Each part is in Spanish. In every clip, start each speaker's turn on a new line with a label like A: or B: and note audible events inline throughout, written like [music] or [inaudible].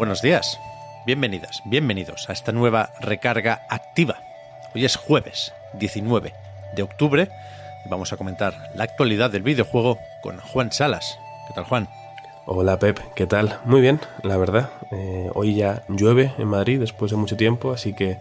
A: Buenos días, bienvenidas, bienvenidos a esta nueva recarga activa. Hoy es jueves 19 de octubre y vamos a comentar la actualidad del videojuego con Juan Salas. ¿Qué tal, Juan?
B: Hola Pep, ¿qué tal? Muy bien, la verdad. Eh, hoy ya llueve en Madrid después de mucho tiempo, así que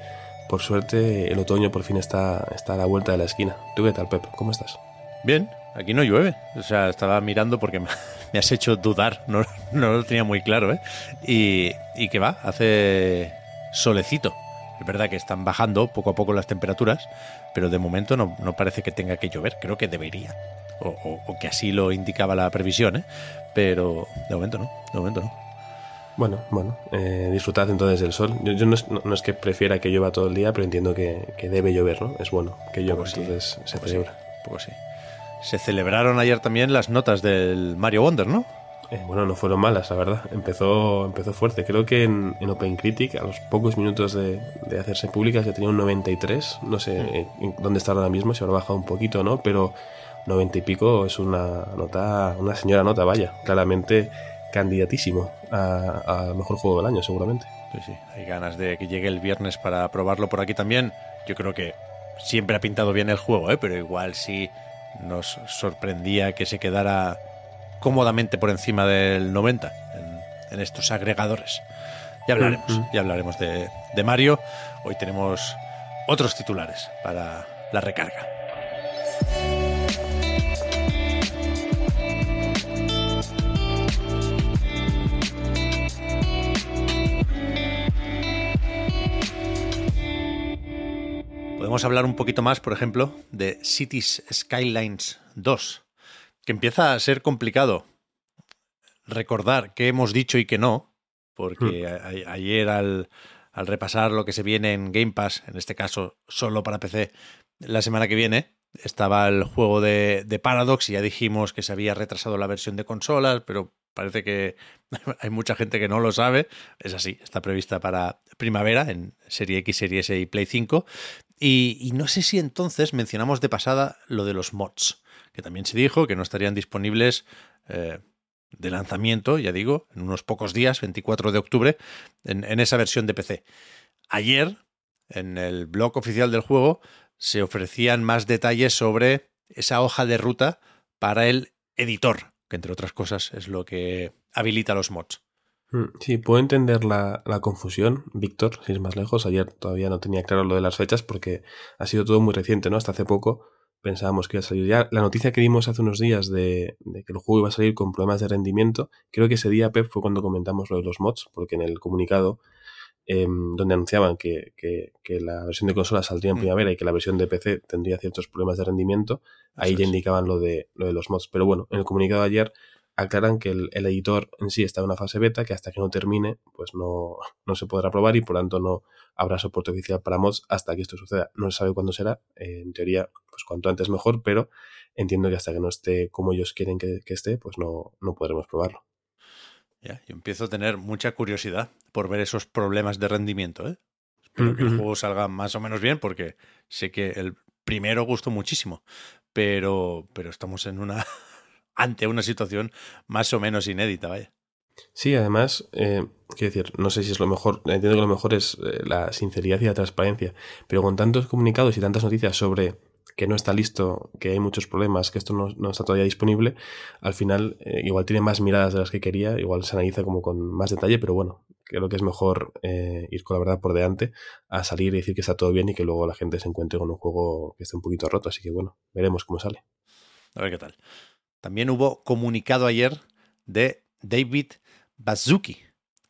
B: por suerte el otoño por fin está, está a la vuelta de la esquina. ¿Tú qué tal, Pep? ¿Cómo estás?
A: Bien, aquí no llueve. O sea, estaba mirando porque [laughs] me, has hecho dudar, no, no, lo tenía muy claro, ¿eh? Y, y que va, hace solecito. Es verdad que están bajando poco a poco las temperaturas, pero de momento no, no parece que tenga que llover. Creo que debería. O, o, o, que así lo indicaba la previsión, ¿eh? pero de momento no, de momento no.
B: Bueno, bueno, eh, disfrutad entonces del sol. Yo, yo no, es, no, es, que prefiera que llueva todo el día, pero entiendo que, que debe llover, ¿no? Es bueno que llueva,
A: sí,
B: entonces se celebra.
A: Sí, poco sí. Se celebraron ayer también las notas del Mario Wonder, ¿no?
B: Eh, bueno, no fueron malas, la verdad. Empezó, empezó fuerte. Creo que en, en OpenCritic, a los pocos minutos de, de, hacerse públicas, ya tenía un 93. No sé mm. en, dónde está ahora mismo, si habrá bajado un poquito, ¿no? Pero 90 y pico es una nota, una señora nota, vaya. Claramente candidatísimo a, a mejor juego del año, seguramente.
A: Sí, sí. Hay ganas de que llegue el viernes para probarlo por aquí también. Yo creo que siempre ha pintado bien el juego, ¿eh? pero igual sí nos sorprendía que se quedara cómodamente por encima del 90 en, en estos agregadores. Ya hablaremos, ya hablaremos de, de, Mario. Hoy tenemos otros titulares para la recarga. Podemos hablar un poquito más, por ejemplo, de Cities Skylines 2, que empieza a ser complicado recordar qué hemos dicho y qué no, porque hmm. a, ayer al, al, repasar lo que se viene en Game Pass, en este caso solo para PC, la semana que viene, estaba el juego de, de Paradox y ya dijimos que se había retrasado la versión de consolas, pero parece que [laughs] hay mucha gente que no lo sabe. Es así, está prevista para primavera en Serie X, Serie S y Play 5. Y, no sé si entonces mencionamos de pasada lo de los mods, que también se dijo que no estarían disponibles eh, de lanzamiento, ya digo, en unos pocos días, 24 de octubre, en, en esa versión de PC. Ayer, en el blog oficial del juego, se ofrecían más detalles sobre esa hoja de ruta para el editor, que entre otras cosas es lo que habilita los mods.
B: Sí, puedo entender la, la, confusión, Víctor, si es más lejos. Ayer todavía no tenía claro lo de las fechas porque ha sido todo muy reciente, ¿no? Hasta hace poco pensábamos que iba a salir ya. La noticia que dimos hace unos días de, de, que el juego iba a salir con problemas de rendimiento, creo que ese día, Pep, fue cuando comentamos lo de los mods, porque en el comunicado eh, donde anunciaban que, que, que, la versión de consola saldría en
A: Mm.
B: primavera y que la versión de PC tendría ciertos problemas de rendimiento, ahí
A: Eso
B: ya
A: es.
B: indicaban lo de, lo de los mods. Pero bueno, en el comunicado de ayer aclaran que el, el, editor en sí está en una fase beta, que hasta que no termine, pues no, [laughs] no se podrá probar y por tanto no habrá soporte oficial para mods hasta que esto suceda. No se sabe cuándo será, eh, en teoría, pues cuanto antes mejor, pero entiendo que hasta que no esté como ellos quieren que, que esté, pues no, no podremos probarlo.
A: Ya, yo empiezo a tener mucha curiosidad por ver esos problemas de rendimiento. ¿eh? Espero que el juego salga más o menos bien porque sé que el primero gustó muchísimo, pero, pero estamos en una ante una situación más o menos inédita, vaya.
B: Sí, además, eh, quiero decir, no sé si es lo mejor, entiendo que lo mejor es eh, la sinceridad y la transparencia, pero con tantos comunicados y tantas noticias sobre que no está listo, que hay muchos problemas, que esto no, no está todavía disponible, al final eh, igual tiene más miradas de las que quería, igual se analiza como con más detalle, pero bueno, creo que es mejor eh, ir con la verdad por delante a salir y decir que está todo bien y que luego la gente se encuentre con un juego que esté un poquito roto, así que bueno, veremos cómo sale.
A: A ver qué tal. También hubo comunicado ayer de David Bazuki,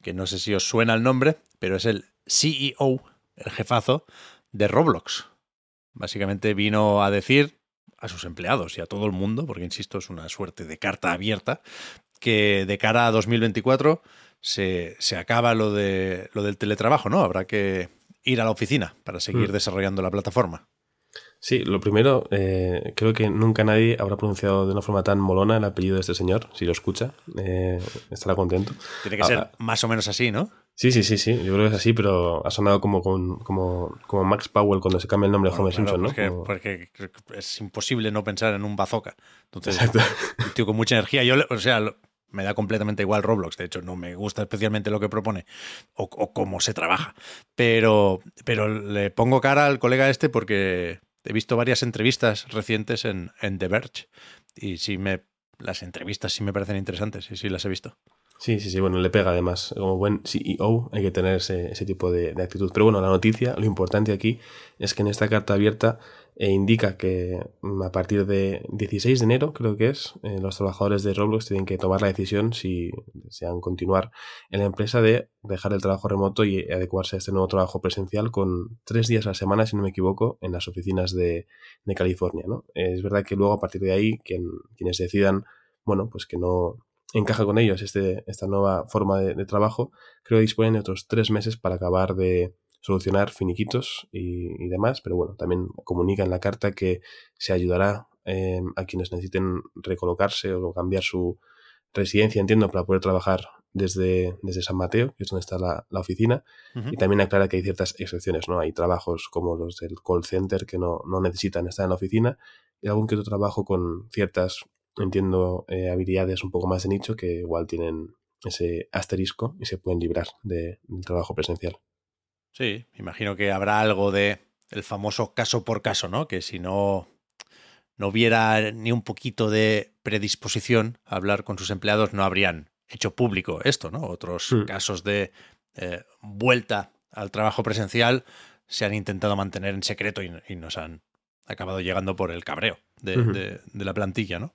A: que no sé si os suena el nombre, pero es el CEO, el jefazo de Roblox. Básicamente vino a decir a sus empleados y a todo el mundo, porque insisto, es una suerte de carta abierta, que de cara a 2024 se, se acaba lo, de, lo del teletrabajo, ¿no? Habrá que ir a la oficina para seguir mm. desarrollando la plataforma.
B: Sí, lo primero, eh, creo que nunca nadie habrá pronunciado de una forma tan molona el apellido de este señor. Si lo escucha, eh, estará contento.
A: Tiene que ser más o menos así, ¿no?
B: Sí, sí, sí, sí. Yo creo que es así, pero ha sonado como, como, como Max Powell cuando se cambia el nombre de Homer Simpson,
A: ¿no? Porque, es imposible no pensar en un bazooka. Entonces, [laughs] un tío con mucha energía. Yo, o sea, me da completamente igual Roblox. De hecho, no me gusta especialmente lo que propone o, cómo se trabaja. Pero, pero le pongo cara al colega este porque he visto varias entrevistas recientes en, The Verge y sí me, las entrevistas sí me parecen interesantes y sí las he visto.
B: Sí, sí, sí, bueno, le pega además. Como buen CEO hay que tener ese, tipo de, actitud. Pero bueno, la noticia, lo importante aquí es que en esta carta abierta eh, indica que mm, a partir de 16 de enero, creo que es, eh, los trabajadores de Roblox tienen que tomar la decisión si desean continuar en la empresa de dejar el trabajo remoto y adecuarse a este nuevo trabajo presencial con tres días a la semana, si no me equivoco, en las oficinas de, California. ¿no? Es verdad que luego a partir de ahí, quienes decidan, bueno, pues que no encaja con ellos este, esta nueva forma de, trabajo, creo que disponen de otros tres meses para acabar de solucionar finiquitos y, demás, pero bueno, también comunica en la carta que se ayudará em, a quienes necesiten recolocarse o cambiar su residencia, entiendo, para poder trabajar desde, desde San Mateo, que es donde está la, oficina, y también aclara que hay ciertas excepciones, ¿no? Hay trabajos como los del call center que no, no necesitan estar en la oficina, y algún que otro trabajo con ciertas entiendo, eh, habilidades un poco más de nicho que igual tienen ese asterisco y se pueden librar de, del trabajo presencial.
A: Sí, imagino que habrá algo de el famoso caso por caso, ¿no? Que si no, no hubiera ni un poquito de predisposición a hablar con sus empleados, no habrían hecho público esto, ¿no? Otros casos de eh, vuelta al trabajo presencial se han intentado mantener en secreto y, nos han acabado llegando por el cabreo de la plantilla, ¿no?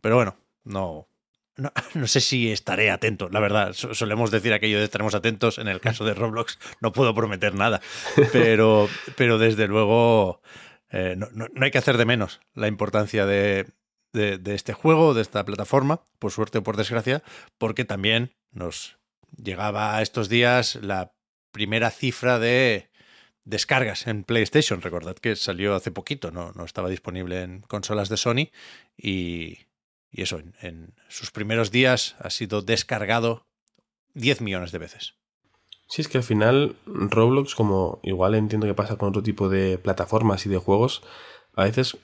A: Pero bueno, no, [laughs] no, sé si estaré atento, la verdad. Solemos decir aquello de estaremos atentos. En el caso de Roblox no puedo prometer nada. Pero, [laughs] pero desde luego eh, no, hay que hacer de menos la importancia de, de, este juego, de esta plataforma, por suerte o por desgracia, porque también nos llegaba estos días la primera cifra de descargas en PlayStation. Recordad que salió hace poquito, no, no estaba disponible en consolas de Sony y y eso, en, sus primeros días ha sido descargado 10 millones de veces.
B: Sí, es que al final Roblox, como igual entiendo que pasa con otro tipo de plataformas y de juegos, a veces,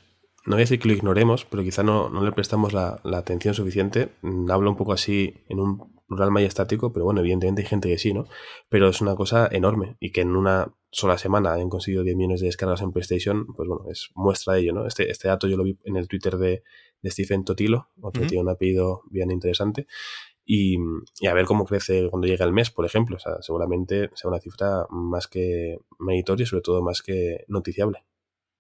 B: no voy a decir que lo ignoremos, pero quizá no, no le prestamos la, atención suficiente. Mm, hablo un poco así en un plural estático, pero bueno, evidentemente hay gente que sí, ¿no? Pero es una cosa enorme y que en una sola semana han conseguido 10 millones de descargas en PlayStation, pues bueno, es muestra de ello, ¿no? Este, este dato yo lo vi en el Twitter de, de Stephen Totilo, otro tiene un apellido bien interesante. Y, a ver cómo crece cuando llega el mes, por ejemplo. O sea, seguramente sea una cifra más que meritoria y sobre todo más que noticiable.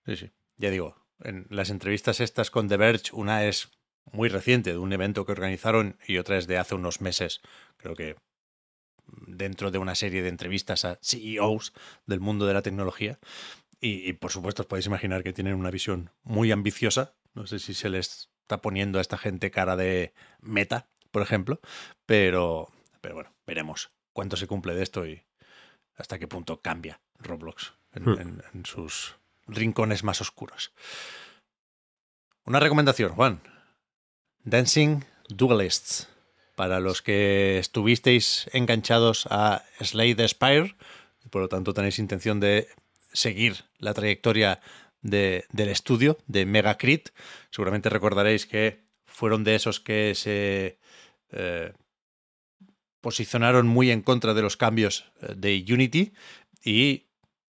A: Sí, sí. Ya digo, en las entrevistas estas con The Verge, una es muy reciente de un evento que organizaron y otra es de hace unos meses, creo que dentro de una serie de entrevistas a CEOs del mundo de la tecnología. Y, y, por supuesto os podéis imaginar que tienen una visión muy ambiciosa no sé si se les está poniendo a esta gente cara de meta, por ejemplo, pero, pero bueno, veremos cuánto se cumple de esto y hasta qué punto cambia Roblox en, hmm. sus rincones más oscuros. Una recomendación, Juan. Dancing Duelists. Para los que estuvisteis enganchados a Slay the Spire, y por lo tanto tenéis intención de seguir la trayectoria del estudio de Megacrit. Seguramente recordaréis que fueron de esos que se eh, posicionaron muy en contra de los cambios eh, de Unity y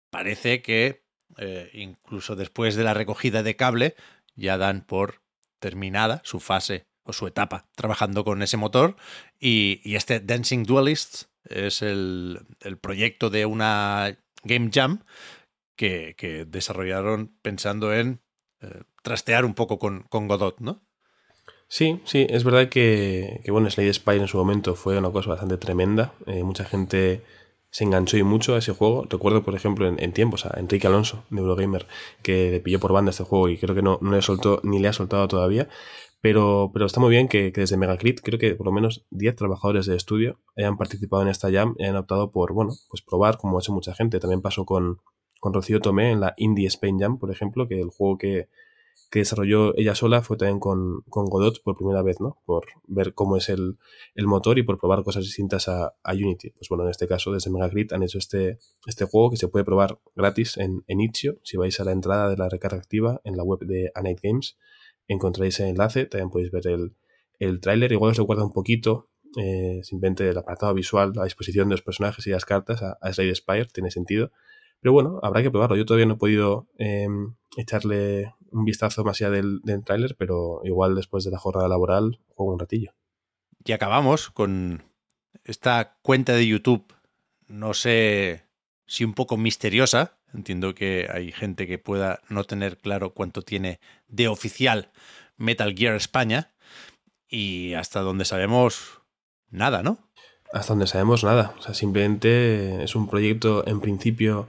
A: parece que eh, incluso después de la recogida de cable ya dan por terminada su fase o su etapa trabajando con ese motor y, este Dancing Duelists es el, el proyecto de una Game Jam que, desarrollaron pensando en eh, trastear un poco con, Godot, ¿no?
B: Sí, sí, es verdad que, bueno, Slade Spire en su momento fue una cosa bastante tremenda. Eh, mucha gente se enganchó y mucho a ese juego. Recuerdo, por ejemplo, en, tiempos a Enrique Alonso, de Eurogamer, que le pilló por banda este juego y creo que no, no le ni le ha soltado todavía. Pero, pero está muy bien que, que desde Megacrit, creo que por lo menos 10 trabajadores de estudio hayan participado en esta jam y hayan optado por, bueno, pues probar, como ha hecho mucha gente. También pasó con, con Rocío Tomé en la Indie Spain Jam, por ejemplo, que el juego que, que desarrolló ella sola fue también con, con, Godot por primera vez, ¿no? Por ver cómo es el, el motor y por probar cosas distintas a, a, Unity. Pues bueno, en este caso, desde Megagrid han hecho este, este juego que se puede probar gratis en, en. Si vais a la entrada de la recarga activa en la web de Anite Games, encontráis el enlace, también podéis ver el, el tráiler. Igual os recuerda un poquito, eh, simplemente el apartado visual, la disposición de los personajes y las cartas a, a Spire, tiene sentido. Pero bueno, habrá que probarlo. Yo todavía no he podido eh, echarle un vistazo más allá del, del tráiler, pero igual después de la jornada laboral juego un ratillo.
A: Y acabamos con esta cuenta de YouTube, no sé si un poco misteriosa. Entiendo que hay gente que pueda no tener claro cuánto tiene de oficial Metal Gear España. Y hasta donde sabemos, nada, ¿no?
B: Hasta donde sabemos nada. O sea, simplemente es un proyecto en principio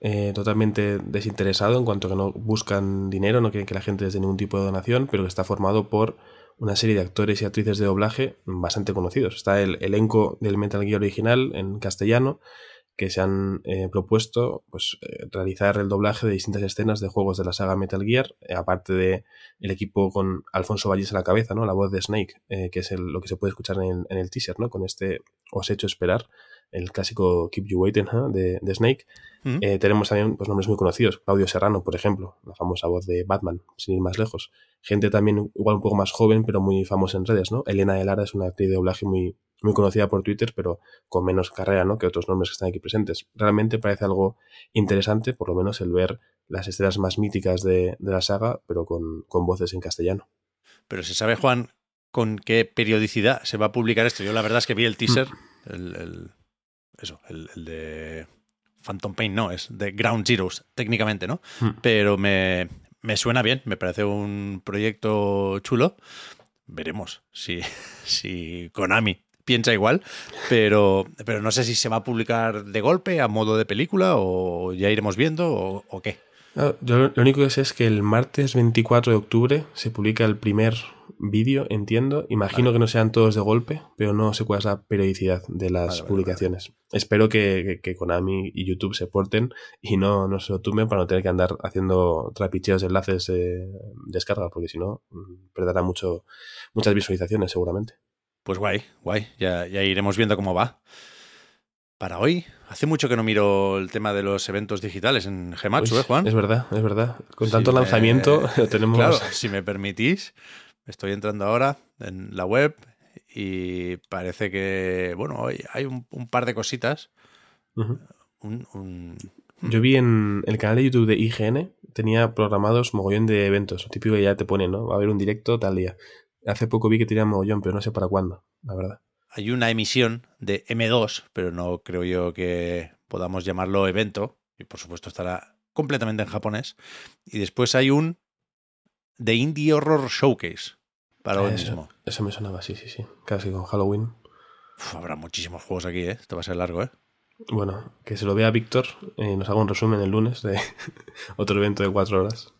B: eh, totalmente desinteresado en cuanto que no buscan dinero, no quieren que la gente les dé ningún tipo de donación, pero que está formado por una serie de actores y actrices de doblaje bastante conocidos. Está el elenco del Metal Gear original en castellano, que se han eh, propuesto pues, eh, realizar el doblaje de distintas escenas de juegos de la saga Metal Gear, eh, aparte de el equipo con Alfonso Valles a la cabeza, ¿no? La voz de Snake, eh, que es el, lo que se puede escuchar en el, en el, teaser, ¿no? Con este Os he hecho esperar, el clásico Keep You Waiting ¿eh? de, de, Snake. Mm -hmm. tenemos también pues, nombres muy conocidos, Claudio Serrano, por ejemplo, la famosa voz de Batman, sin ir más lejos. Gente también igual un poco más joven, pero muy famosa en redes, ¿no? Elena Elara es una actriz de doblaje muy, muy conocida por Twitter, pero con menos carrera ¿no? que otros nombres que están aquí presentes. Realmente parece algo interesante, por lo menos el ver las escenas más míticas de, de la saga, pero con, con, voces en castellano.
A: Pero se sabe, Juan, con qué periodicidad se va a publicar esto. Yo la verdad es que vi el teaser, mm. el, el, eso, el, el, de Phantom Pain, no, es de Ground Zeroes, técnicamente, ¿no? Mm. Pero me, me suena bien, me parece un proyecto chulo. Veremos si, [laughs] si Konami piensa igual, pero, pero no sé si se va a publicar de golpe, a modo de película, o ya iremos viendo, o, o qué.
B: Yo lo único que sé es que el martes 24 de octubre se publica el primer vídeo, entiendo. Imagino vale. que no sean todos de golpe, pero no sé cuál es la periodicidad de las vale, publicaciones. Vale, Espero que, que, que, Konami y YouTube se porten y no, no se lo tumben para no tener que andar haciendo trapicheos de enlaces de descarga, porque si no, mm, perderá mucho, muchas visualizaciones seguramente.
A: Pues guay, guay. Ya, ya iremos viendo cómo va. Para hoy, hace mucho que no miro el tema de los eventos digitales en Gematsu, ¿eh, Juan?
B: Es verdad, es verdad. Con si tanto me... lanzamiento [laughs] lo tenemos.
A: Claro, si me permitís, estoy entrando ahora en la web y parece que, bueno, hay un, un par de cositas. Uh -huh. un, un...
B: Yo vi en el canal de YouTube de IGN, tenía programados mogollón de eventos. Lo típico que ya te pone, ¿no? Va a haber un directo tal día. Hace poco vi que tenía mogollón, pero no sé para cuándo, la verdad.
A: Hay una emisión de M2, pero no creo yo que podamos llamarlo evento. Y por supuesto estará completamente en japonés. Y después hay un The Indie Horror Showcase. Para hoy
B: eso,
A: mismo.
B: Eso me sonaba, sí, sí, sí. Casi con Halloween.
A: Uf, habrá muchísimos juegos aquí, ¿eh? Esto va a ser largo, ¿eh?
B: Bueno, que se lo vea Víctor y eh, nos haga un resumen el lunes de [laughs] otro evento de cuatro horas.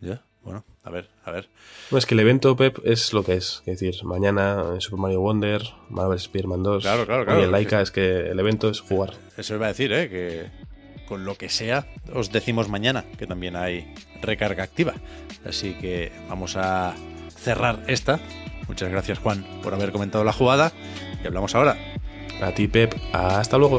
A: Ya. Bueno, a ver, a ver.
B: No, es que el evento Pep es lo que es. Es decir, mañana Super Mario Wonder, Marvel Spider-Man 2.
A: Claro, claro, claro.
B: Y el Laika es que el evento es jugar.
A: Eso iba a decir, ¿eh? Que con lo que sea, os decimos mañana que también hay recarga activa. Así que vamos a cerrar esta. Muchas gracias, Juan, por haber comentado la jugada. Y hablamos ahora.
B: A ti, Pep. Hasta luego.